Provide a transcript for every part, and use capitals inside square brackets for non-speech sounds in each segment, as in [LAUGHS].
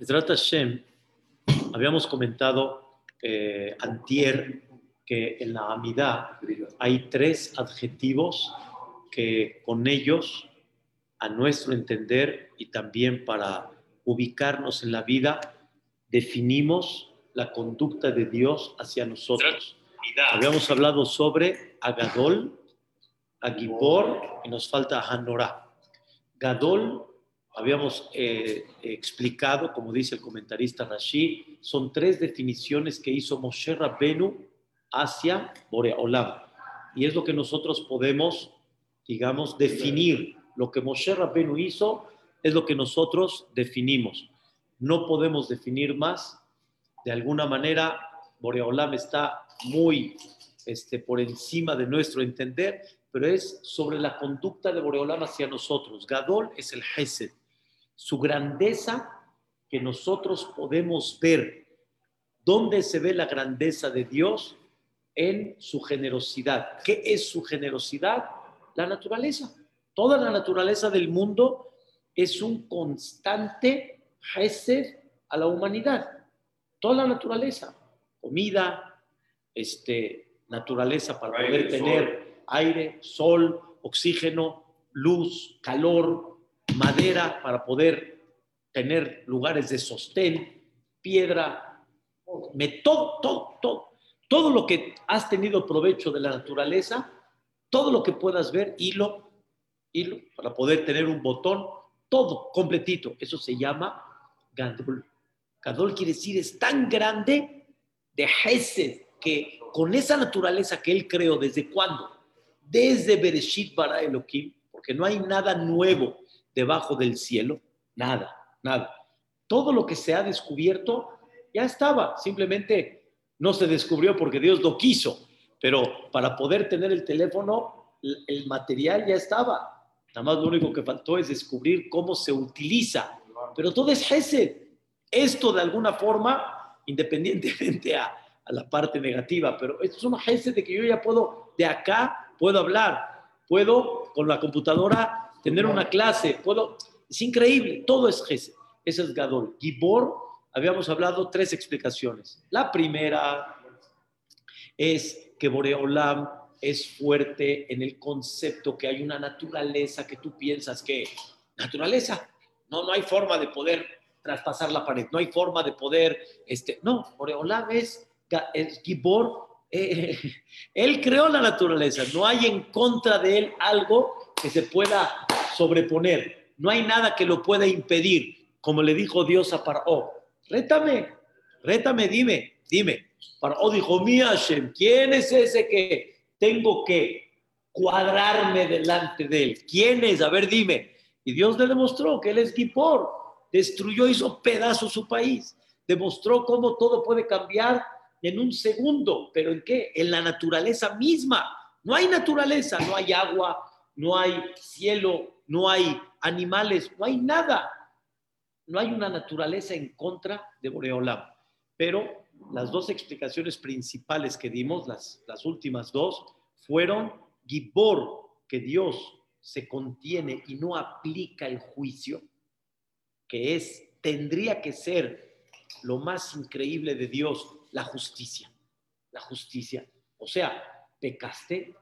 Ezrat Hashem, habíamos comentado eh, antier que en la Amidad hay tres adjetivos que con ellos, a nuestro entender y también para ubicarnos en la vida, definimos la conducta de Dios hacia nosotros. Habíamos hablado sobre Agadol, Agibor y nos falta Hanorá. Gadol, habíamos eh, explicado, como dice el comentarista Rashi, son tres definiciones que hizo Moshe Rabbenu hacia Boreolam. Y es lo que nosotros podemos, digamos, definir. Lo que Moshe Rabbenu hizo es lo que nosotros definimos. No podemos definir más. De alguna manera, Boreolam está muy este, por encima de nuestro entender, pero es sobre la conducta de Boreolam hacia nosotros. Gadol es el Hesed, su grandeza que nosotros podemos ver. ¿Dónde se ve la grandeza de Dios? En su generosidad. ¿Qué es su generosidad? La naturaleza. Toda la naturaleza del mundo es un constante a la humanidad. Toda la naturaleza. Comida, este, naturaleza para poder tener aire, sol, oxígeno, luz, calor, madera para poder tener lugares de sostén, piedra, todo, todo, todo, todo lo que has tenido provecho de la naturaleza, todo lo que puedas ver, hilo, hilo, para poder tener un botón, todo completito. Eso se llama Gadol. Gadol quiere decir es tan grande de Hesed que con esa naturaleza que él creó, ¿desde cuándo? desde Bereshit para Elohim, porque no hay nada nuevo debajo del cielo, nada, nada. Todo lo que se ha descubierto ya estaba, simplemente no se descubrió porque Dios lo quiso, pero para poder tener el teléfono, el material ya estaba. Nada más lo único que faltó es descubrir cómo se utiliza. Pero todo es Gesed. Esto de alguna forma, independientemente a, la parte negativa, pero esto es una Gesed de que yo ya puedo de acá puedo hablar, puedo con la computadora tener una clase, puedo... Es increíble, todo es Gesed. Ese es Gadol. Gibor, habíamos hablado tres explicaciones. La primera es que Boreolam es fuerte en el concepto que hay una naturaleza que tú piensas que naturaleza, no, no hay forma de poder traspasar la pared, no hay forma de poder, este, no, Boreolam es, Gibor eh, [LAUGHS] él creó la naturaleza, no hay en contra de él algo que se pueda sobreponer, no hay nada que lo pueda impedir, como le dijo Dios a Paró, rétame, rétame, dime, dime. Paró dijo, mi Hashem, ¿quién es ese que tengo que cuadrarme delante de él? ¿Quién es? A ver, dime. Y Dios le demostró que él es Gipor, destruyó, hizo pedazos su país, demostró cómo todo puede cambiar en un segundo, pero ¿en qué? En la naturaleza misma. No hay naturaleza, no hay agua, no hay cielo, no hay animales, no hay nada. No hay una naturaleza en contra de Boreolam. Pero las dos explicaciones principales que dimos, las, las últimas dos, fueron Gibor, que Dios se contiene y no aplica el juicio, que es, tendría que ser lo más increíble de Dios, la justicia. La justicia. O sea, pecaste.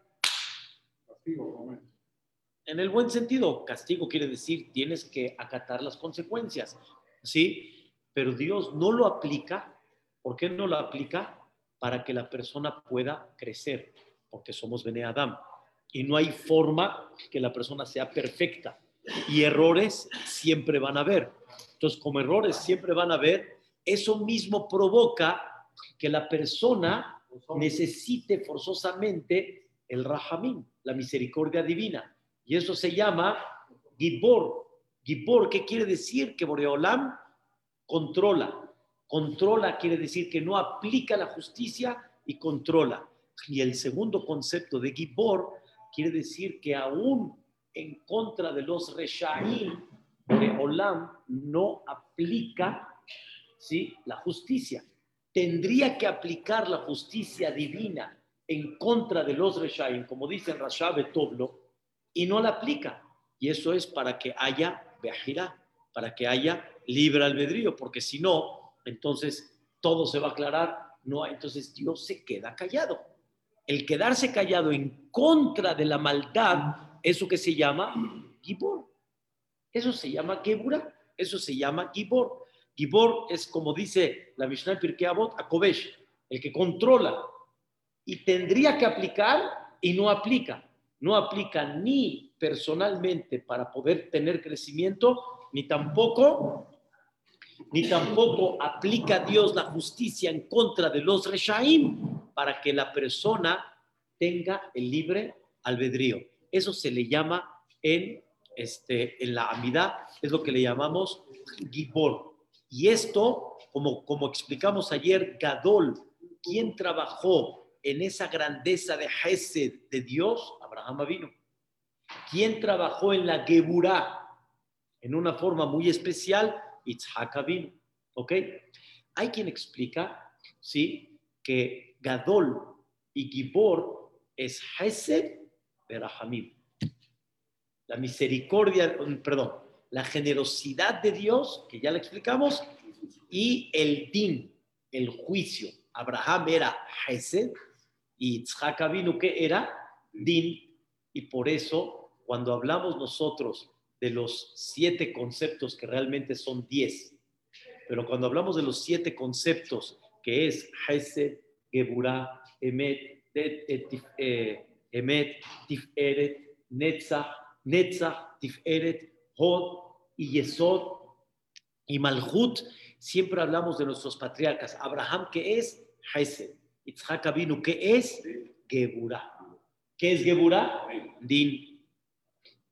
Castigo, en el buen sentido, castigo quiere decir tienes que acatar las consecuencias. ¿Sí? Pero Dios no lo aplica. ¿Por qué no lo aplica? Para que la persona pueda crecer. Porque somos Bene Adam. Y no hay forma que la persona sea perfecta. Y errores siempre van a haber. Entonces, como errores siempre van a haber, eso mismo provoca que la persona necesite forzosamente el rahamín, la misericordia divina. Y eso se llama Gibor. Gibor, ¿qué quiere decir? Que Boreolam controla. Controla quiere decir que no aplica la justicia y controla. Y el segundo concepto de Gibor quiere decir que aún en contra de los Reshaim, Boreolam no aplica ¿sí? la justicia tendría que aplicar la justicia divina en contra de los Reshaim, como dice Rashabe y no la aplica. Y eso es para que haya Beajirá, para que haya libre albedrío, porque si no, entonces todo se va a aclarar. No, entonces Dios se queda callado. El quedarse callado en contra de la maldad, eso que se llama Gibor. Eso se llama Gebura. Eso se llama Gibor. Gibor es como dice la Mishnah Pirkei Avot, el que controla y tendría que aplicar y no aplica. No aplica ni personalmente para poder tener crecimiento, ni tampoco ni tampoco aplica Dios la justicia en contra de los reshaim para que la persona tenga el libre albedrío. Eso se le llama en, este, en la amidad, es lo que le llamamos gibor. Y esto, como, como explicamos ayer, Gadol, quien trabajó en esa grandeza de Hesed de Dios? Abraham vino. ¿Quién trabajó en la Geburah en una forma muy especial? Itzhak vino. ¿Ok? Hay quien explica, ¿sí? Que Gadol y Gibor es Hesed Berahamim. La misericordia, perdón, la generosidad de Dios, que ya le explicamos, y el din, el juicio. Abraham era Hesed y Itzhak que era din. Y por eso, cuando hablamos nosotros de los siete conceptos, que realmente son diez, pero cuando hablamos de los siete conceptos, que es Hesed, Geburah, Emet, eh, Emet, Tiferet, Netzach, Netzach, Tiferet, Hod y Yesod y Malhut, siempre hablamos de nuestros patriarcas. Abraham, que es Hesed. Itzhak vino, que es Geburah. ¿Qué es Geburah? Din.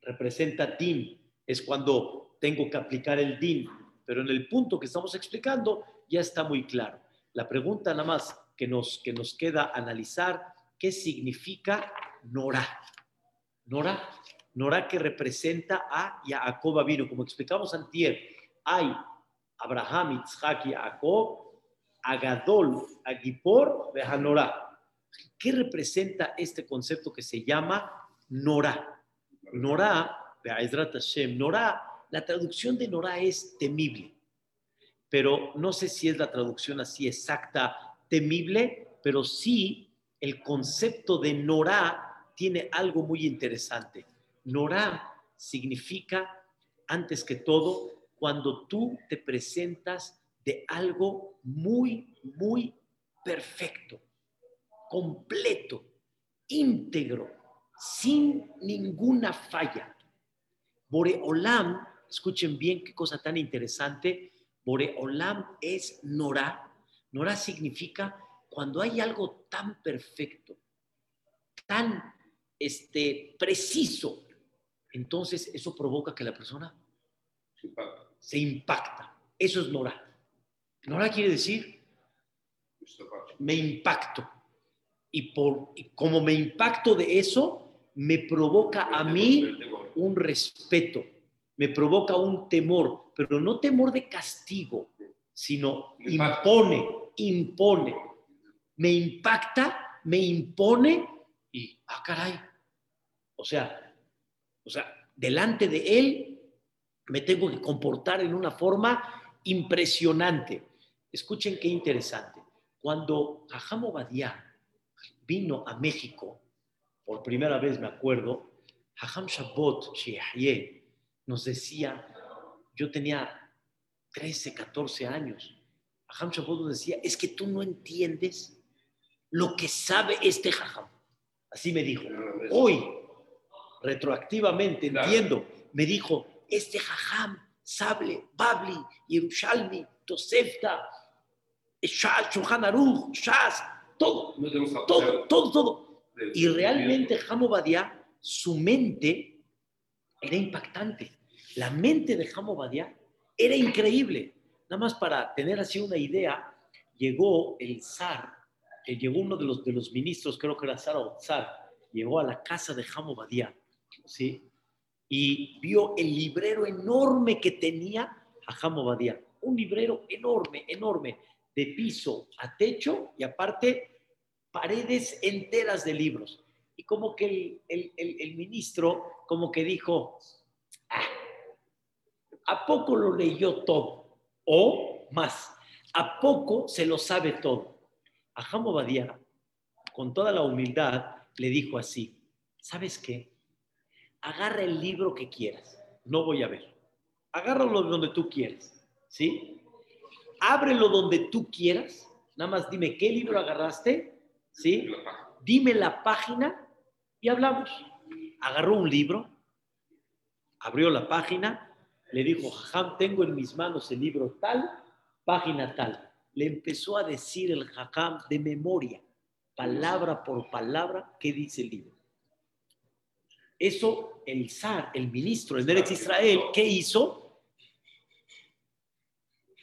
Representa din. Es cuando tengo que aplicar el din. Pero en el punto que estamos explicando ya está muy claro. La pregunta nada más que nos, que nos queda analizar, ¿qué significa Nora? Nora, Nora que representa a Jacob vino. Como explicamos antier, hay Abraham, Isaac y Jacob, Agadol, Agipor, Behanora. ¿Qué representa este concepto que se llama Nora? Nora, Hashem, Nora, la traducción de Nora es temible, pero no sé si es la traducción así exacta, temible, pero sí el concepto de Nora tiene algo muy interesante. Nora significa, antes que todo, cuando tú te presentas de algo muy, muy perfecto, completo, íntegro, sin ninguna falla. Boreolam, escuchen bien qué cosa tan interesante, Boreolam es Nora. Nora significa cuando hay algo tan perfecto, tan este, preciso, entonces eso provoca que la persona se impacta. Eso es Nora. Nora quiere decir, me impacto. Y, por, como me impacto de eso, me provoca a mí un respeto, me provoca un temor, pero no temor de castigo, sino impone, impone. Me impacta, me impone y, ah, caray. O sea, o sea, delante de él me tengo que comportar en una forma impresionante. Escuchen qué interesante. Cuando Jajam Obadiah vino a México, por primera vez me acuerdo, Jajam Shabbat Shehye nos decía, yo tenía 13, 14 años, Jajam Shabbat nos decía, es que tú no entiendes lo que sabe este Jajam. Así me dijo. Hoy, retroactivamente, entiendo, me dijo, este Jajam, Sable, Babli, Yerushalmi, Tosefta, Shulchan Aruch, Shas, todo, todo, todo, todo. Y realmente Badia, su mente era impactante. La mente de Badia era increíble. Nada más para tener así una idea, llegó el zar, eh, llegó uno de los, de los ministros, creo que era zar o zar, llegó a la casa de Badia, ¿sí? y vio el librero enorme que tenía a Badía. Un librero enorme, enorme, de piso a techo y aparte paredes enteras de libros. Y como que el, ministro, como que dijo, ah, ¿a poco lo leyó todo? o más. ¿A poco se lo sabe todo? A Badía, con toda la humildad, le dijo así, ¿sabes qué? Agarra el libro que quieras, no voy a ver. Agárralo donde tú quieras, ¿sí? Ábrelo donde tú quieras, nada más dime qué libro agarraste, ¿sí? Dime la página y hablamos. Agarró un libro, abrió la página, le dijo, Jajam, tengo en mis manos el libro tal, página tal. Le empezó a decir el Jajam de memoria, palabra por palabra, qué dice el libro. Eso el zar, el ministro de Eretz Israel, ¿qué hizo?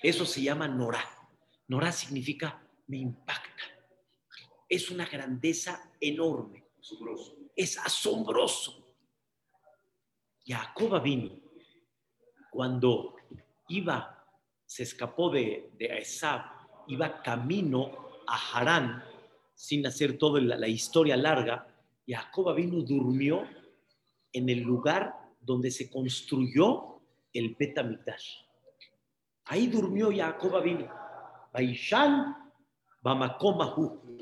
Eso se llama Norá. Norá significa me impacta. Es una grandeza enorme. Es asombroso. Jacob vino cuando iba, se escapó de, de iba camino a Harán, sin hacer toda la, historia larga, Jacob vino durmió en el lugar donde se construyó el Betamigdash. Ahí durmió Jacob vino. Baishan Bamakomahu.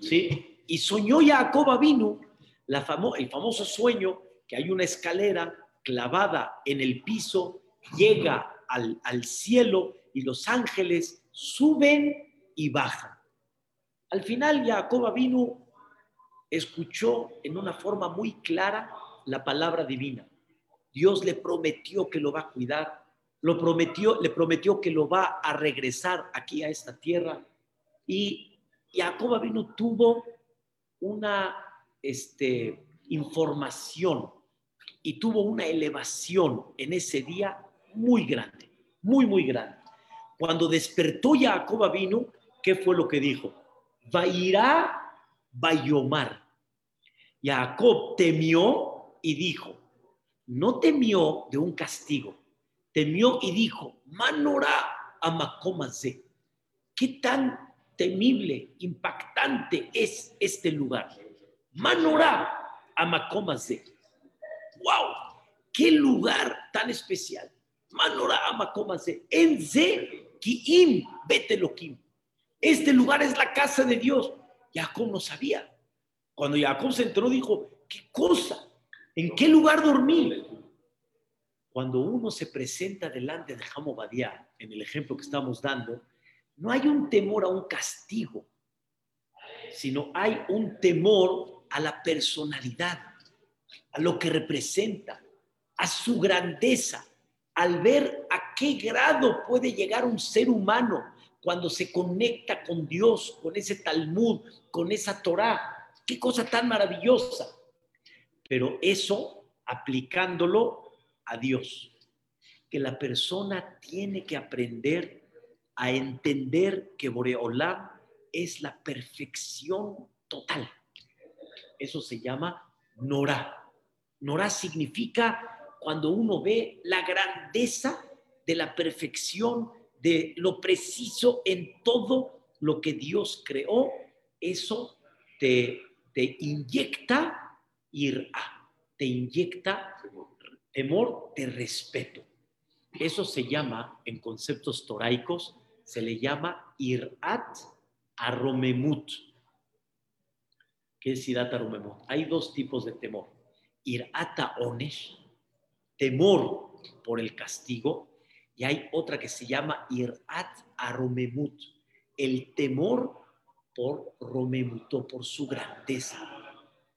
¿Sí? Y soñó Jacob vino la el famoso sueño que hay una escalera clavada en el piso, llega al, al cielo y los ángeles suben y bajan. Al final Jacob vino escuchó en una forma muy clara la palabra divina. Dios le prometió que lo va a cuidar, lo prometió, le prometió que lo va a regresar aquí a esta tierra. Y Jacob vino tuvo una este, información y tuvo una elevación en ese día muy grande, muy, muy grande. Cuando despertó Jacob vino, ¿qué fue lo que dijo? Vairá Bayomar. Jacob temió y dijo, no temió de un castigo, temió y dijo, Manorá Amakomase, ¿qué tan temible, impactante es este lugar? Manorá Amakomase, wow, qué lugar tan especial. Manorá Amakomase, Enze Kiim Betelokim. Este lugar es la casa de Dios. Jacob no sabía. Cuando Jacob se entró, dijo, ¿qué cosa? ¿En qué lugar dormí? Cuando uno se presenta delante de Jamobadía, en el ejemplo que estamos dando, no hay un temor a un castigo, sino hay un temor a la personalidad, a lo que representa, a su grandeza, al ver a qué grado puede llegar un ser humano cuando se conecta con Dios, con ese Talmud, con esa Torah. Qué cosa tan maravillosa pero eso aplicándolo a Dios. Que la persona tiene que aprender a entender que Boreolam es la perfección total. Eso se llama Nora. Nora significa cuando uno ve la grandeza de la perfección, de lo preciso en todo lo que Dios creó, eso te, te inyecta a te inyecta temor de respeto. Eso se llama, en conceptos toraicos, se le llama irat aromemut. ¿Qué es irat aromemut? Hay dos tipos de temor. Irata onesh, temor por el castigo, y hay otra que se llama irat aromemut, el temor por romemuto, por su grandeza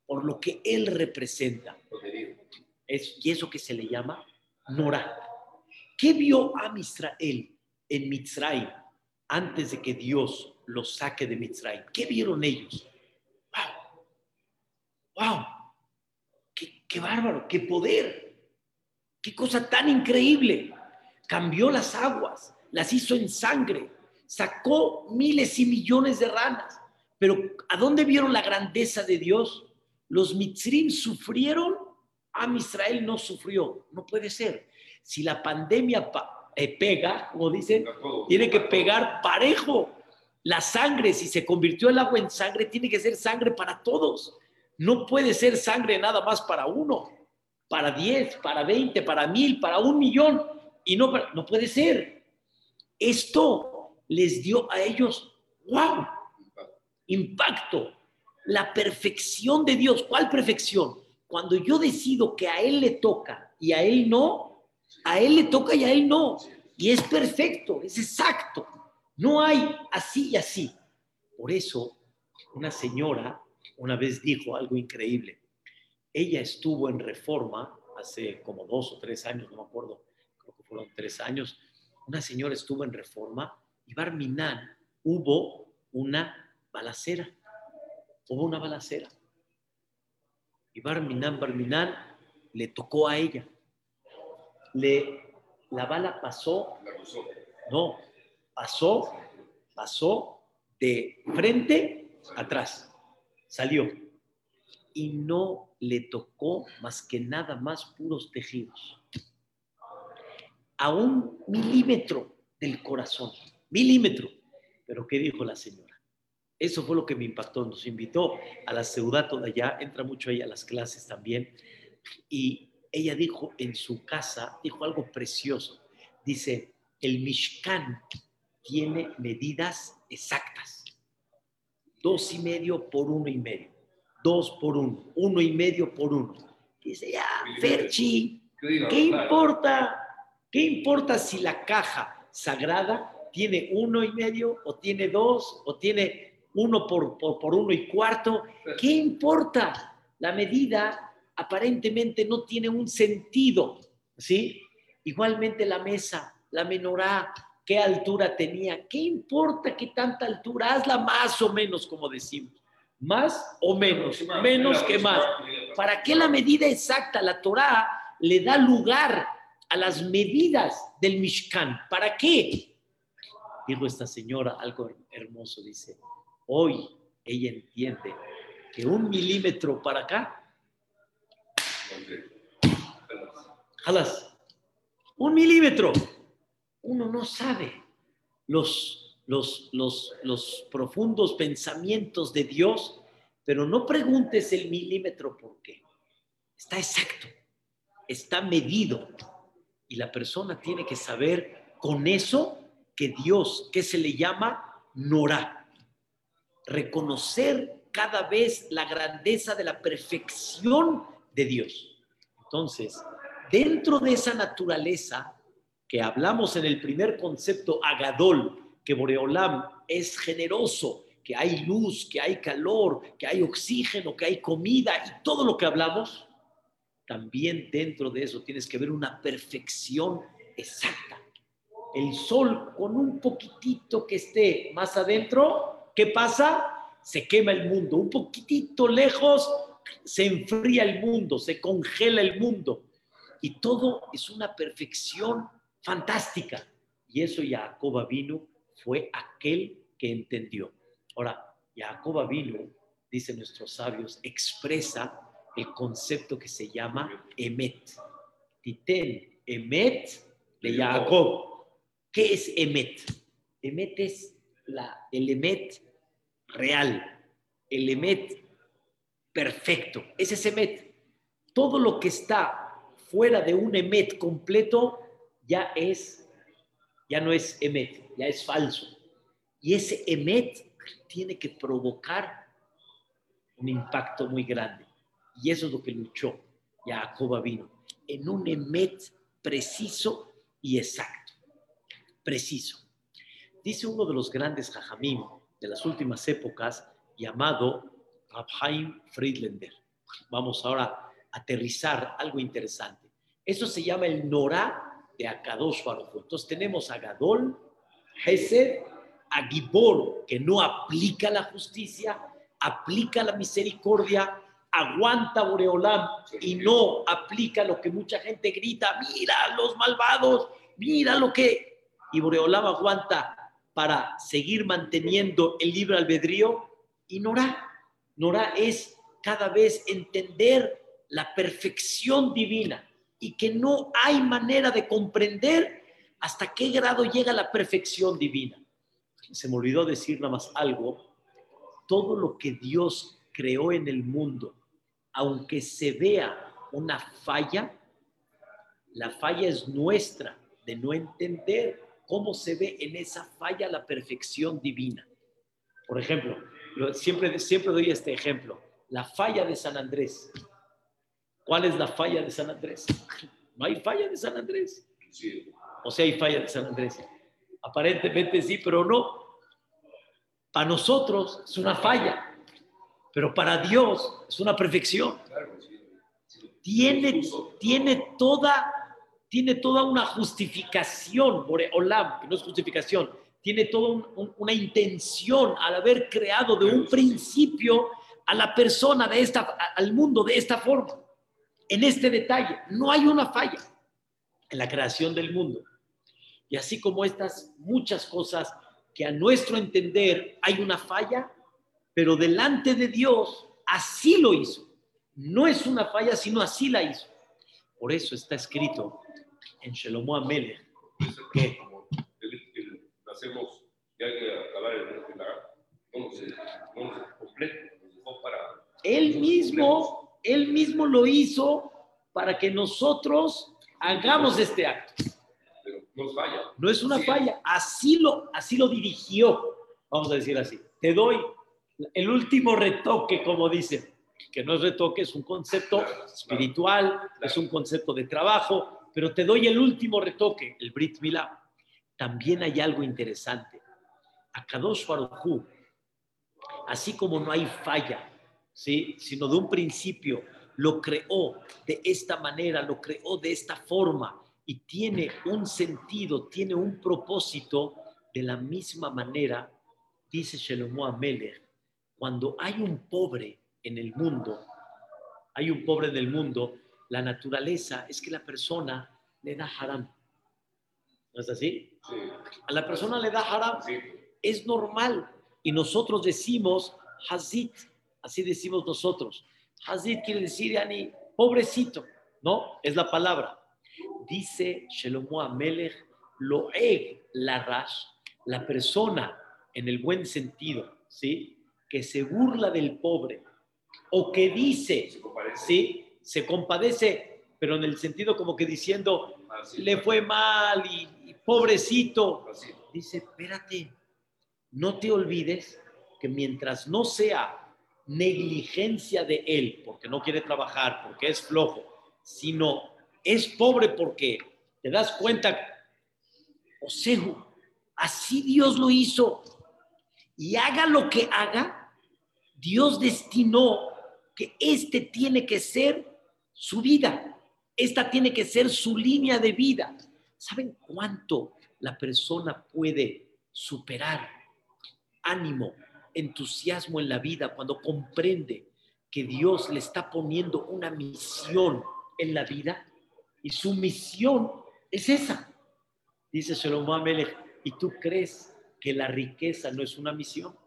por lo que él representa. Es, y eso que se le llama Nora. ¿Qué vio a Israel en Mitzrayim antes de que Dios los saque de Mitzrayim? ¿Qué vieron ellos? ¡Wow! ¡Wow! ¡Qué, qué bárbaro! ¡Qué poder! ¡Qué cosa tan increíble! Cambió las aguas, las hizo en sangre, sacó miles y millones de ranas. Pero ¿a dónde vieron la grandeza de Dios? los mitzrim sufrieron, a Israel no sufrió. No puede ser. Si la pandemia eh, pega, como dicen, tiene que pegar parejo. La sangre, si se convirtió el agua en sangre, tiene que ser sangre para todos. No puede ser sangre nada más para uno, para diez, para veinte, para mil, para un millón. Y no, no puede ser. Esto les dio a ellos, wow, impacto, la perfección de Dios. ¿Cuál perfección? Cuando yo decido que a Él le toca y a Él no, a Él le toca y a Él no. Y es perfecto, es exacto. No hay así y así. Por eso, una señora una vez dijo algo increíble. Ella estuvo en reforma hace como dos o tres años, no me acuerdo, creo que fueron tres años. Una señora estuvo en reforma y Barminán hubo una balacera. Hubo una balacera. Y Barminán, Barminán le tocó a ella. Le, la bala pasó. No, pasó, pasó de frente atrás. Salió. Y no le tocó más que nada más puros tejidos. A un milímetro del corazón. Milímetro. Pero ¿qué dijo la señora? Eso fue lo que me impactó. Nos invitó a la ciudad toda allá, entra mucho ella a las clases también. Y ella dijo en su casa, dijo algo precioso. Dice, el Mishkan tiene medidas exactas. Dos y medio por uno y medio. Dos por uno. Uno y medio por uno. Dice, ya, Ferchi, ¿qué importa? ¿Qué importa si la caja sagrada tiene uno y medio o tiene dos o tiene uno por, por, uno y cuarto, ¿qué importa? La medida aparentemente no tiene un sentido, ¿sí? Igualmente la mesa, la menorá, qué altura tenía, ¿qué importa qué tanta altura? Hazla más o menos, como decimos. Más o menos, menos que más. ¿Para qué la medida exacta? La Torá le da lugar a las medidas del Mishkan. ¿Para qué? Dijo esta señora algo hermoso, dice, Hoy ella entiende que un milímetro para acá, jalas, un milímetro, uno no sabe los, los, los, los profundos pensamientos de Dios, pero no preguntes el milímetro por qué. Está exacto, está medido. Y la persona tiene que saber con eso que Dios, que se le llama Norah reconocer cada vez la grandeza de la perfección de Dios. Entonces, dentro de esa naturaleza que hablamos en el primer concepto, Agadol, que Boreolam es generoso, que hay luz, que hay calor, que hay oxígeno, que hay comida y todo lo que hablamos, también dentro de eso tienes que ver una perfección exacta. El sol con un poquitito que esté más adentro, ¿qué pasa? Se quema el mundo. Un poquitito lejos se enfría el mundo, se congela el mundo. Y todo es una perfección fantástica. Y eso Jacob vino fue aquel que entendió. Ahora, Jacob vino, dicen nuestros sabios, expresa el concepto que se llama Emet. Titen, Emet de Jacob. ¿Qué es Emet? Emet es la, el Emet real, el Emet perfecto. Ese es Emet. Todo lo que está fuera de un Emet completo ya es, ya no es Emet, ya es falso. Y ese Emet tiene que provocar un impacto muy grande. Y eso es lo que luchó Jacob vino, en un Emet preciso y exacto. Preciso. Dice uno de los grandes Jajamim, de las últimas épocas llamado Rabhaim Friedlander. Vamos ahora a aterrizar algo interesante. Eso se llama el Norá de Akadosh Baruj Entonces tenemos a Gadol, Hesed, a Gibor, que no aplica la justicia, aplica la misericordia, aguanta Boreolam y no aplica lo que mucha gente grita, mira los malvados, mira lo que... Y Boreolam aguanta para seguir manteniendo el libre albedrío y Nora. Nora es cada vez entender la perfección divina y que no hay manera de comprender hasta qué grado llega la perfección divina. Se me olvidó decir nada más algo. Todo lo que Dios creó en el mundo, aunque se vea una falla, la falla es nuestra de no entender cómo se ve en esa falla la perfección divina. Por ejemplo, siempre, siempre doy este ejemplo, la falla de San Andrés. ¿Cuál es la falla de San Andrés? No hay falla de San Andrés. O sea, hay falla de San Andrés. Aparentemente sí, pero no. Para nosotros es una falla, pero para Dios es una perfección. Tiene, tiene, toda, tiene toda una justificación, Olam, que no es justificación, tiene toda una intención al haber creado de un principio a la persona de esta, al mundo de esta forma, en este detalle. No hay una falla en la creación del mundo. Y así como estas muchas cosas que a nuestro entender hay una falla, pero delante de Dios así lo hizo. No es una falla, sino así la hizo. Por eso está escrito en Shelomo Amelech que hacemos, ya que acabar el no se, no completo, para... Él mismo, él mismo lo hizo para que nosotros hagamos este acto. Pero no es falla. No es una falla, así lo, así lo dirigió, vamos a decir así. Te doy el último retoque, como dice, que no es retoque, es un concepto espiritual, es un concepto de trabajo, pero te doy el último retoque, el Brit Milá también hay algo interesante. A Kadosh Baruj así como no hay falla, ¿sí? sino de un principio lo creó de esta manera, lo creó de esta forma y tiene un sentido, tiene un propósito de la misma manera, dice Shelomo Amelech, cuando hay un pobre en el mundo, hay un pobre en el mundo, la naturaleza es que la persona le da haram. ¿No es así? A la persona le da haram. Es normal. Y nosotros decimos hazit. Así decimos nosotros. Hazit quiere decir, Yani, pobrecito. ¿No? Es la palabra. Dice Shelomo Amelech, Loeg la rash, la persona en el buen sentido, ¿sí? Que se burla del pobre o que dice, ¿sí? Se compadece, pero en el sentido como que diciendo, le fue mal y, pobrecito. Dice, espérate, no te olvides que mientras no sea negligencia de él, porque no quiere trabajar, porque es flojo, sino es pobre porque te das cuenta, o sea, así Dios lo hizo. Y haga lo que haga, Dios destinó que este tiene que ser su vida, esta tiene que ser su línea de vida. ¿Saben cuánto la persona puede superar ánimo, entusiasmo en la vida cuando comprende que Dios le está poniendo una misión en la vida? Y su misión es esa. Dice Shalom Amelech, ¿y tú crees que la riqueza no es una misión?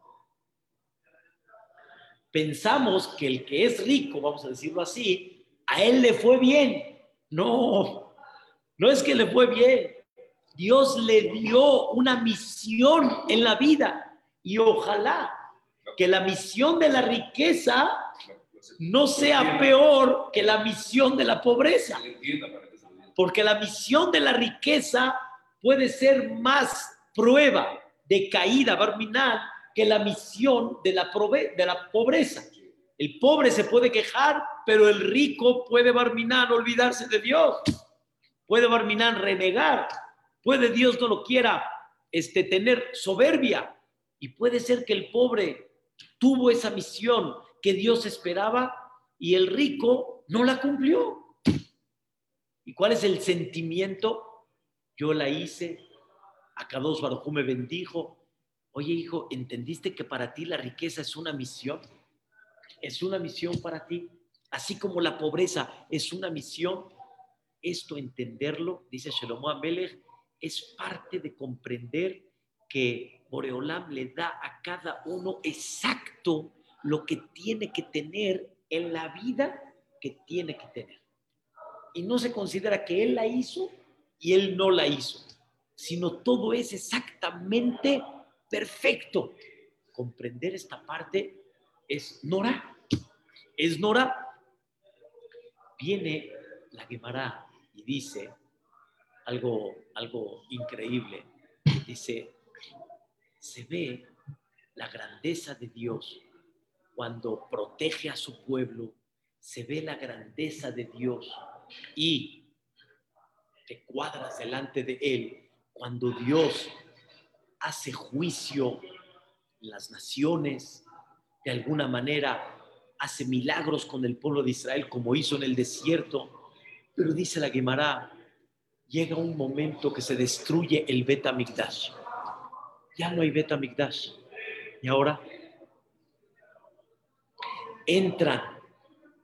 Pensamos que el que es rico, vamos a decirlo así, él le fue bien. No, no es que le fue bien. Dios le dio una misión en la vida y ojalá que la misión de la riqueza no sea peor que la misión de la pobreza. Porque la misión de la riqueza puede ser más prueba de caída barminal que la misión de la, de la pobreza. El pobre se puede quejar, pero el rico puede barminar, olvidarse de Dios puede Barminán renegar, puede Dios no lo quiera este, tener soberbia y puede ser que el pobre tuvo esa misión que Dios esperaba y el rico no la cumplió. ¿Y cuál es el sentimiento? Yo la hice, acá dos me bendijo. Oye, hijo, ¿entendiste que para ti la riqueza es una misión? Es una misión para ti, así como la pobreza es una misión esto entenderlo, dice Shelomo Amelech, es parte de comprender que Boreolam le da a cada uno exacto lo que tiene que tener en la vida que tiene que tener. Y no se considera que él la hizo y él no la hizo, sino todo es exactamente perfecto. Comprender esta parte es Nora. Es Nora. Viene la Gemara y dice algo, algo increíble. dice, se ve la grandeza de Dios cuando protege a su pueblo, se ve la grandeza de Dios y te cuadras delante de Él cuando Dios hace juicio en las naciones, de alguna manera hace milagros con el pueblo de Israel como hizo en el desierto, pero dice la Gemara, llega un momento que se destruye el Betamigdash. Ya no hay Betamigdash. Y ahora entran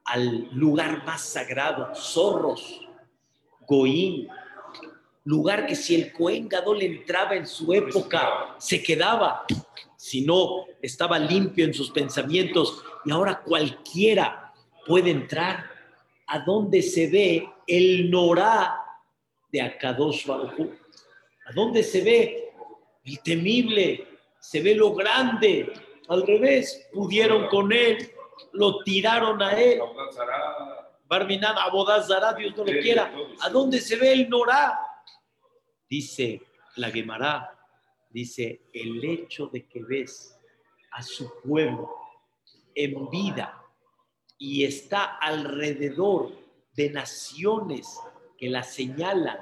al lugar más sagrado, zorros, Goín, lugar que si el Cohen Gadol entraba en su época, se quedaba, si no estaba limpio en sus pensamientos, y ahora cualquiera puede entrar a donde se ve el Norá de Akadosh Baruj a donde se ve el temible, se ve lo grande, al revés, pudieron con él, lo tiraron a él. Barminan, Abodazara, Dios no lo quiera. ¿A dónde se ve el Norá? Dice la Gemara, dice, el hecho de que ves a su pueblo en vida y está alrededor de naciones que la señalan,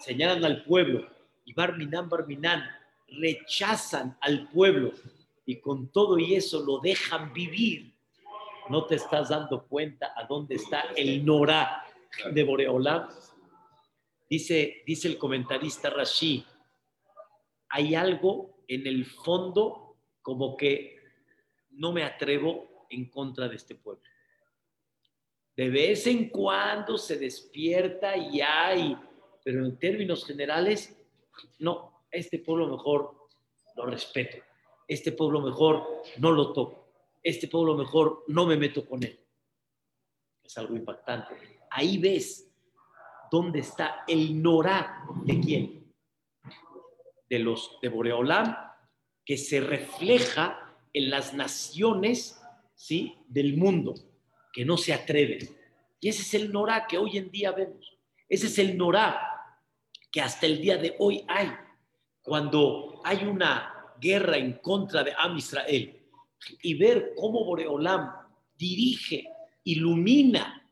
señalan al pueblo, y Barminan, Barminan, rechazan al pueblo y con todo y eso lo dejan vivir, no te estás dando cuenta a dónde está el Norá de Boreolam. Dice, dice el comentarista Rashi, hay algo en el fondo como que no me atrevo en contra de este pueblo. De vez en cuando se despierta y hay, pero en términos generales, no, este pueblo mejor lo respeto, este pueblo mejor no lo toco, este pueblo mejor no me meto con él. Es algo impactante. Ahí ves dónde está el Norá de quién? De los de Boreolam, que se refleja en las naciones ¿sí? del mundo, que no se atreven. Y ese es el Norá que hoy en día vemos. Ese es el Norá que hasta el día de hoy hay. Cuando hay una guerra en contra de Am Israel y ver cómo Boreolam dirige, ilumina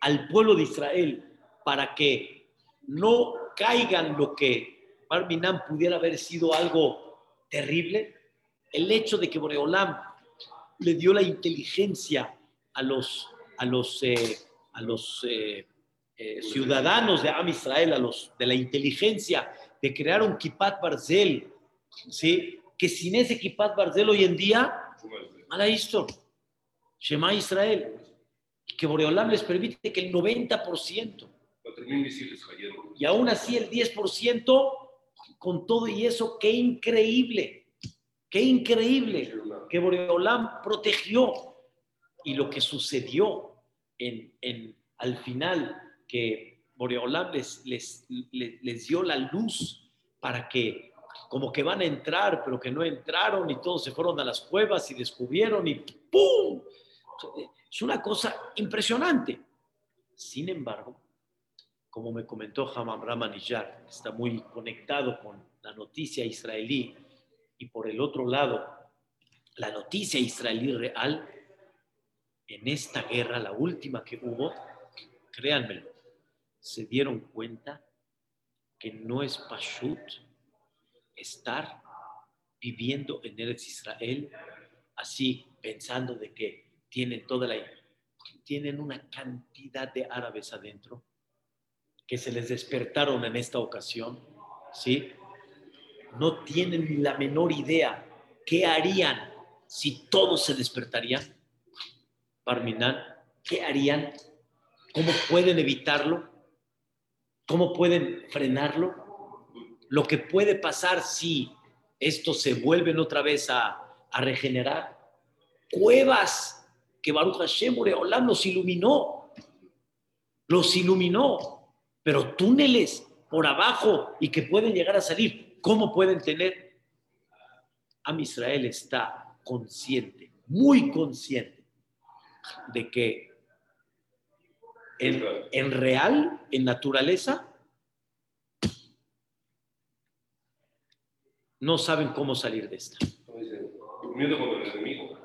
al pueblo de Israel para que no caigan lo que Barminan pudiera haber sido algo terrible, el hecho de que Boreolam le dio la inteligencia a los, a los, eh, a los eh, eh, ciudadanos de Am Israel, a los de la inteligencia, de crear un Kipat Barzel, ¿sí? que sin ese Kipat Barzel hoy en día, mala esto, Shema Israel, que Boreolam les permite que el 90%, y aún así el 10%, con todo y eso, qué increíble, qué increíble que Boreolam protegió. Y lo que sucedió en, en, al final, que Boreolam les, les, les, dio la luz para que como que van a entrar, pero que no entraron y todos se fueron a las cuevas y descubrieron y ¡pum! Es una cosa impresionante. Sin embargo, como me comentó Hamam Ramanillar, que está muy conectado con la noticia israelí, y por el otro lado, la noticia israelí real, en esta guerra, la última que hubo, créanmelo, se dieron cuenta que no es Pashut estar viviendo en Eretz Israel así, pensando de que tienen toda la... Tienen una cantidad de árabes adentro que se les despertaron en esta ocasión, ¿sí? No tienen ni la menor idea qué harían si todos se despertarían. Parminan, ¿qué harían? ¿Cómo pueden evitarlo? ¿Cómo pueden frenarlo? Lo que puede pasar si estos se vuelven otra vez a, regenerar. Cuevas que Baruch Hashem Olam los iluminó. Los iluminó. Pero túneles por abajo y que pueden llegar a salir. ¿Cómo pueden tener? Am Israel está consciente, muy consciente de que en, real, en naturaleza, no saben cómo salir de esta. Como dice, durmiendo con el enemigo.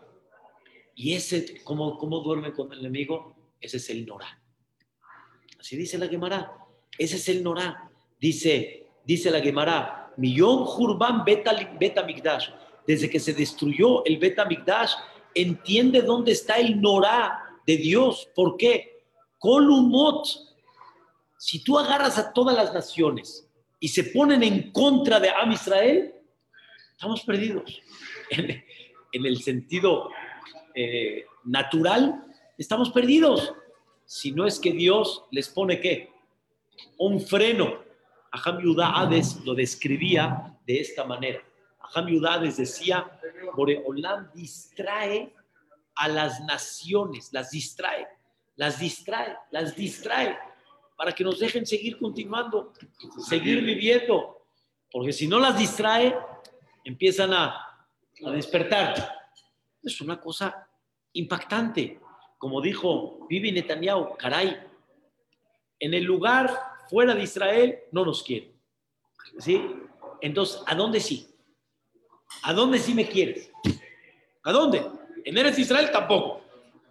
Y ese, ¿cómo, cómo duerme con el enemigo? Ese es el Norá. Así dice la Gemara. Ese es el Norá. Dice, dice la Gemara, Millón Jurban Beta, beta Migdash. Desde que se destruyó el Beta Migdash, entiende dónde está el Norá de Dios. ¿Por qué? Columot. Si tú agarras a todas las naciones y se ponen en contra de Am Israel, estamos perdidos. [LAUGHS] En, en el sentido eh, natural, estamos perdidos. Si no es que Dios les pone qué? Un freno. Aham Yudá lo describía de esta manera. Aham Yudá decía, Boreolam distrae a las naciones, las distrae, las distrae, las distrae, para que nos dejen seguir continuando, seguir viviendo. Porque si no las distrae, empiezan a, a despertar. Es una cosa impactante. Como dijo Bibi Netanyahu, caray, en el lugar fuera de Israel no nos quieren. ¿Sí? Entonces, ¿a dónde sí? ¿A dónde sí me quieres? ¿A dónde? En Eres Israel tampoco.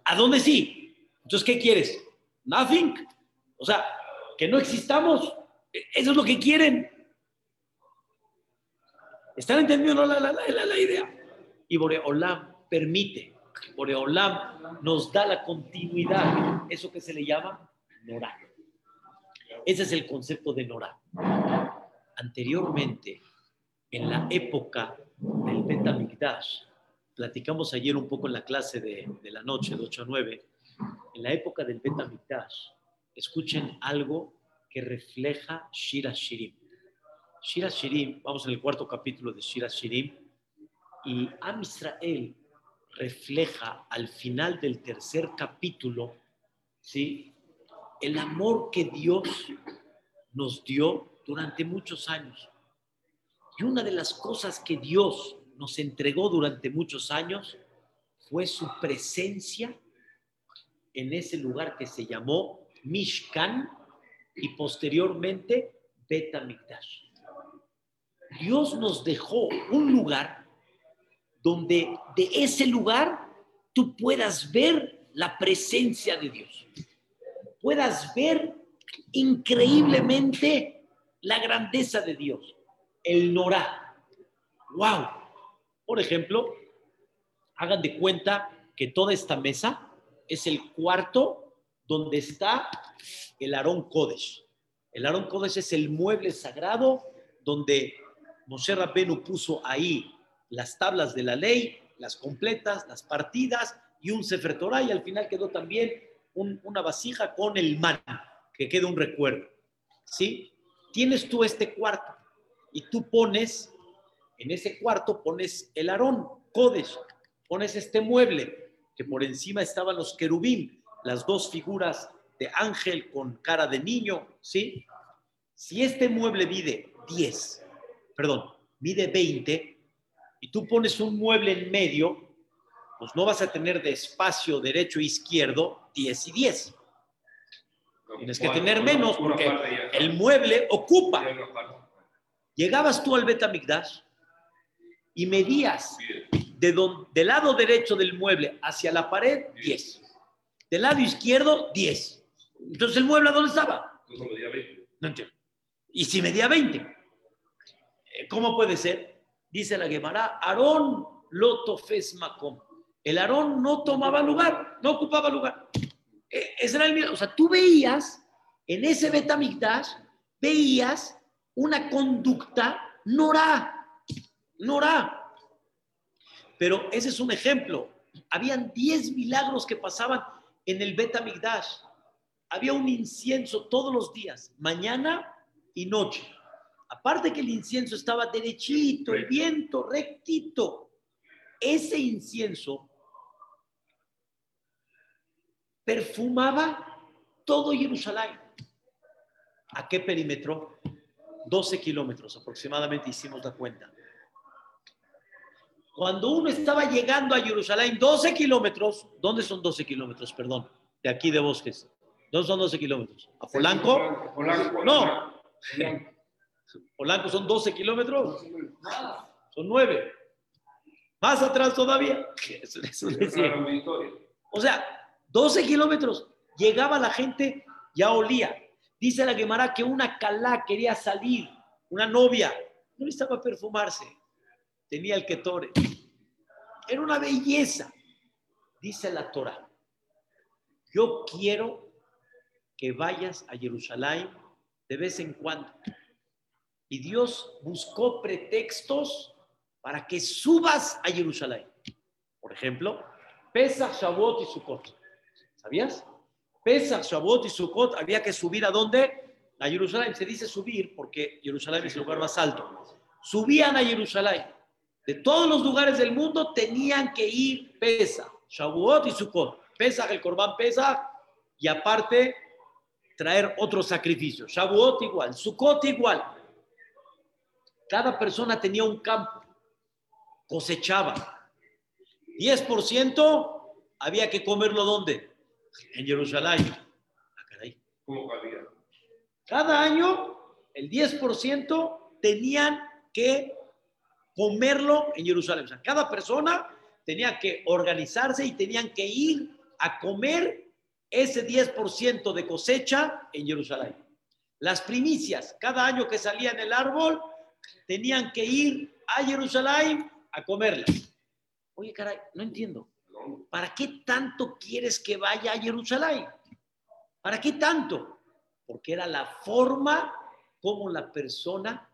¿A dónde sí? Entonces, ¿qué quieres? Nothing. O sea, que no existamos. Eso es lo que quieren. ¿Están entendiendo la, la, la, la idea? Y Boreolam permite, Boreolam nos da la continuidad, eso que se le llama Norah. Ese es el concepto de Norah. Anteriormente, en la época del Betamigdash, platicamos ayer un poco en la clase de, de la noche, de 8 a 9, en la época del Betamigdash, escuchen algo que refleja Shira Shirim. Shira Shirim, vamos en el cuarto capítulo de Shira Shirim, y Am Israel refleja al final del tercer capítulo, ¿sí? El amor que Dios nos dio durante muchos años. Y una de las cosas que Dios nos entregó durante muchos años fue su presencia en ese lugar que se llamó Mishkan y posteriormente Betamikdash. Dios nos dejó un lugar donde de ese lugar tú puedas ver la presencia de Dios, puedas ver increíblemente la grandeza de Dios, el Norá. ¡Wow! Por ejemplo, hagan de cuenta que toda esta mesa es el cuarto donde está el Aarón Kodesh. El Aarón Kodesh es el mueble sagrado donde Moshe Rabbenu puso ahí las tablas de la ley, las completas, las partidas y un Sefer Torah y al final quedó también una vasija con el man, que queda un recuerdo. ¿Sí? Tienes tú este cuarto y tú pones, en ese cuarto pones el arón, Kodesh, pones este mueble, que por encima estaban los querubín, las dos figuras de ángel con cara de niño, ¿sí? Si este mueble mide 10, perdón, mide 20, y tú pones un mueble en medio, pues no vas a tener de espacio derecho e izquierdo 10 y 10. Tienes que tener menos porque el mueble ocupa. Llegabas tú al Betamigdash y medías de del lado derecho del mueble hacia la pared 10. Del lado izquierdo 10. Entonces el mueble ¿a dónde estaba? No entiendo. ¿Y si medía 20? Eh, ¿Cómo puede ser? dice la Gemara, Aarón lotofes makom. El Aarón no tomaba lugar, no ocupaba lugar. E, ese era el O sea, tú veías en ese Betamigdash, veías una conducta norá, norá. Pero ese es un ejemplo. Habían 10 milagros que pasaban en el Betamigdash. Había un incienso todos los días, mañana y noche. Aparte que el incienso estaba derechito, el viento rectito, ese incienso perfumaba todo Jerusalén. ¿A qué perímetro? 12 kilómetros aproximadamente hicimos la cuenta. Cuando uno estaba llegando a Jerusalén, 12 kilómetros, ¿dónde son 12 kilómetros? Perdón, de aquí de Bosques. ¿Dónde son 12 kilómetros? ¿A Polanco? No. [LAUGHS] Polanco son 12 kilómetros. son nueve. Más atrás todavía. [LAUGHS] Eso, eso. O sea, 12 kilómetros. Llegaba la gente, ya olía. Dice la Gemara que una calá quería salir, una novia. No necesitaba perfumarse. Tenía el ketore. Era una belleza. Dice la Torah. Yo quiero que vayas a Jerusalén de vez en cuando. Y Dios buscó pretextos para que subas a Jerusalén. Por ejemplo, Pesach, Shavuot y Sukkot. ¿Sabías? Pesach, Shavuot y Sukkot había que subir a dónde? A Jerusalén. Se dice subir porque Jerusalén es el lugar más alto. Subían a Jerusalén. De todos los lugares del mundo tenían que ir Pesach, Shavuot y Sukkot. Pesach, el Corbán Pesach, y aparte traer otro sacrificio. Shavuot igual, Sukkot igual. Cada persona tenía un campo, cosechaba. 10% había que comerlo ¿dónde? En Jerusalén. Ah, caray. ¿Cómo cabía? Cada año el 10% tenían que comerlo en Jerusalén. O sea, cada persona tenía que organizarse y tenían que ir a comer ese 10% de cosecha en Jerusalén. Las primicias, cada año que salía en el árbol, tenían que ir a Jerusalén a comerlas. Oye, caray, no entiendo. ¿Para qué tanto quieres que vaya a Jerusalén? ¿Para qué tanto? Porque era la forma como la persona,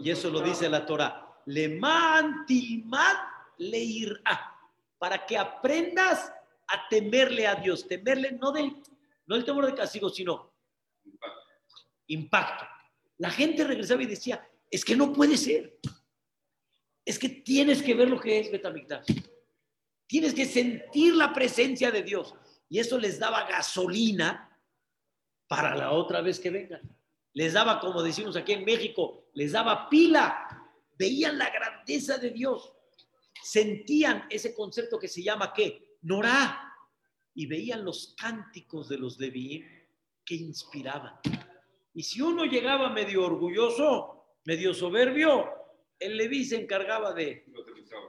y eso lo dice la Torah, le mantilmad leirá, para que aprendas a temerle a Dios, temerle no del, no del temor de castigo, sino impacto. La gente regresaba y decía, es que no puede ser. Es que tienes que ver lo que es Betamigdash. Tienes que sentir la presencia de Dios. Y eso les daba gasolina para la otra vez que vengan. Les daba, como decimos aquí en México, les daba pila. Veían la grandeza de Dios. Sentían ese concepto que se llama ¿qué? Norá. Y veían los cánticos de los Levíim que inspiraban. Y si uno llegaba medio orgulloso, medio soberbio, el Leví se encargaba de Lo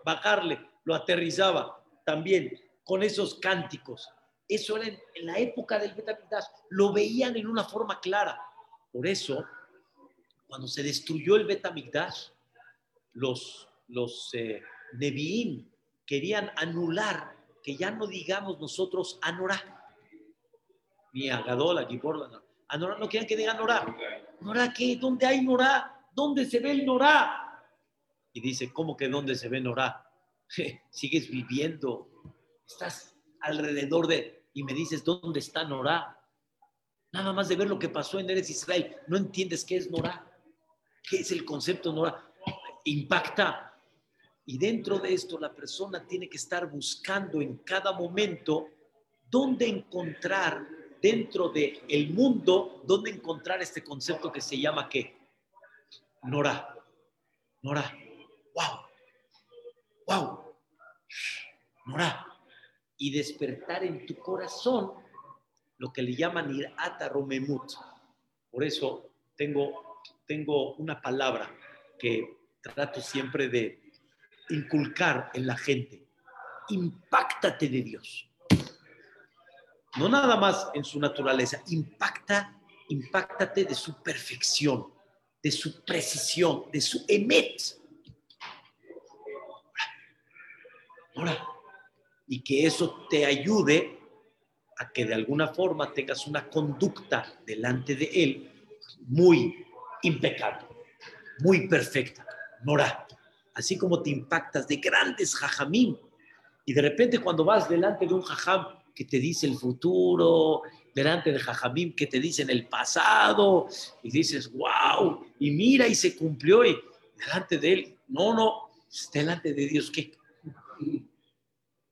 bajarle, lo aterrizaba también con esos cánticos. Eso era en, en la época del Betamigdash, lo veían en una forma clara. Por eso, cuando se destruyó el Betamigdash, los, los eh, Nevi'im querían anular, que ya no digamos nosotros Anorá, ni Agadol, aquí por Anorá, no querían que digan Anorá. ¿Norá qué? ¿Dónde hay Norá? ¿Dónde se ve el Norá? Y dice, ¿cómo que dónde se ve Norá? [LAUGHS] Sigues viviendo, estás alrededor de... Y me dices, ¿dónde está Norá? Nada más de ver lo que pasó en Eres Israel, no entiendes qué es Norá. ¿Qué es el concepto Norá? Impacta. Y dentro de esto la persona tiene que estar buscando en cada momento dónde encontrar dentro del el mundo, dónde encontrar este concepto que se llama ¿qué? Norá. Norá. ¡Wow! ¡Wow! Norá. Y despertar en tu corazón lo que le llaman irata romemut. Por eso tengo, tengo una palabra que trato siempre de inculcar en la gente. Impáctate de Dios. No nada más en su naturaleza, impacta, impáctate de su perfección, de su precisión, de su emet. Ahora, y que eso te ayude a que de alguna forma tengas una conducta delante de Él muy impecable, muy perfecta, Nora. Así como te impactas de grandes jajamín y de repente cuando vas delante de un jajam que te dice el futuro, delante de jajamín que te dicen el pasado y dices, wow, y mira y se cumplió y delante de Él, no, no, delante de Dios, ¿qué?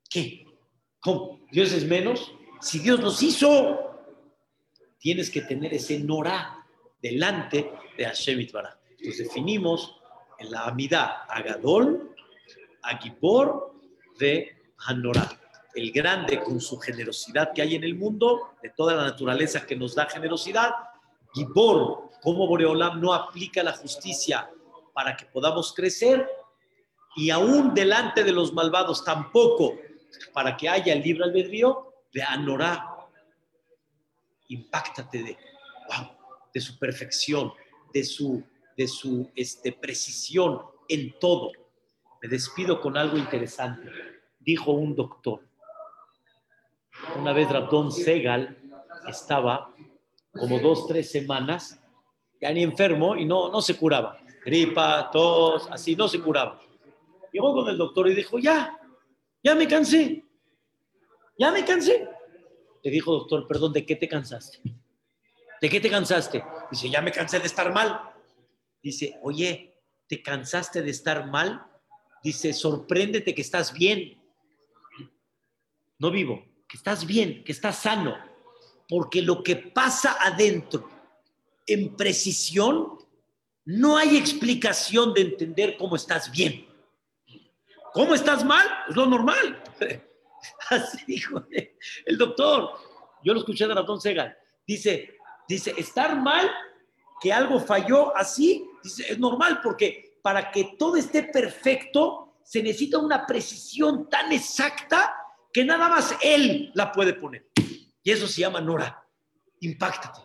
¿Qué? ¿Cómo? ¿Dios es menos? Si Dios los hizo, tienes que tener ese Norá delante de Hashem Itbaraj. Entonces definimos en la Amidá Agadol, Agipor de Hanorá. El grande con su generosidad que hay en el mundo, de toda la naturaleza que nos da generosidad, Gibor cómo Boreolam no aplica la justicia para que podamos crecer y aún delante de los malvados tampoco para que haya el libre albedrío, de Anorá. Impáctate de, su perfección, de su, de su este, precisión en todo. Me despido con algo interesante. Dijo un doctor. Una vez Rabdón Segal estaba como dos, tres semanas, ya ni enfermo y no, no se curaba. Gripa, tos, así, no se curaba. Llegó con el doctor y dijo, ya, ya me cansé, ya me cansé. Le dijo, doctor, perdón, ¿de qué te cansaste? ¿De qué te cansaste? Dice, ya me cansé de estar mal. Dice, oye, ¿te cansaste de estar mal? Dice, sorpréndete que estás bien. No vivo, que estás bien, que estás sano. Porque lo que pasa adentro en precisión, no hay explicación de entender cómo estás bien. ¿Cómo estás mal? Es lo normal. [LAUGHS] Así dijo el doctor. Yo lo escuché de Ratón Segal. Dice, dice, estar mal, que algo falló así, dice, es normal porque para que todo esté perfecto se necesita una precisión tan exacta que nada más él la puede poner. Y eso se llama Nora. Impáctate.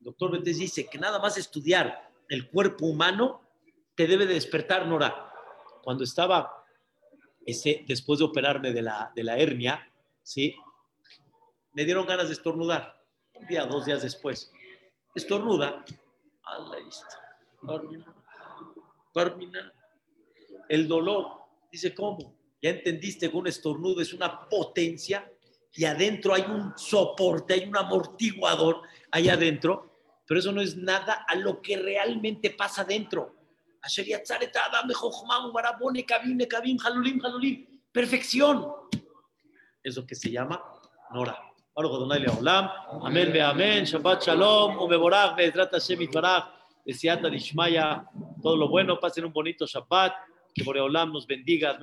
El doctor Betes dice que nada más estudiar el cuerpo humano te debe de despertar Nora. Cuando estaba ese, después de operarme de la, de la hernia, ¿sí? Me dieron ganas de estornudar. Un día, dos días después. Estornuda. Termina. El dolor. Dice, ¿cómo? Ya entendiste que un estornudo es una potencia y adentro hay un soporte, hay un amortiguador ahí adentro, pero eso no es nada a lo que realmente pasa adentro. Perfección. Es lo que se llama Nora. Amén, ve amén. Shabbat shalom. Umeborach, be'ezrat Hashem itbarach. Desiata dishmaya. Todo lo bueno. Pasen un bonito Shabbat. Que Boreolam nos bendiga.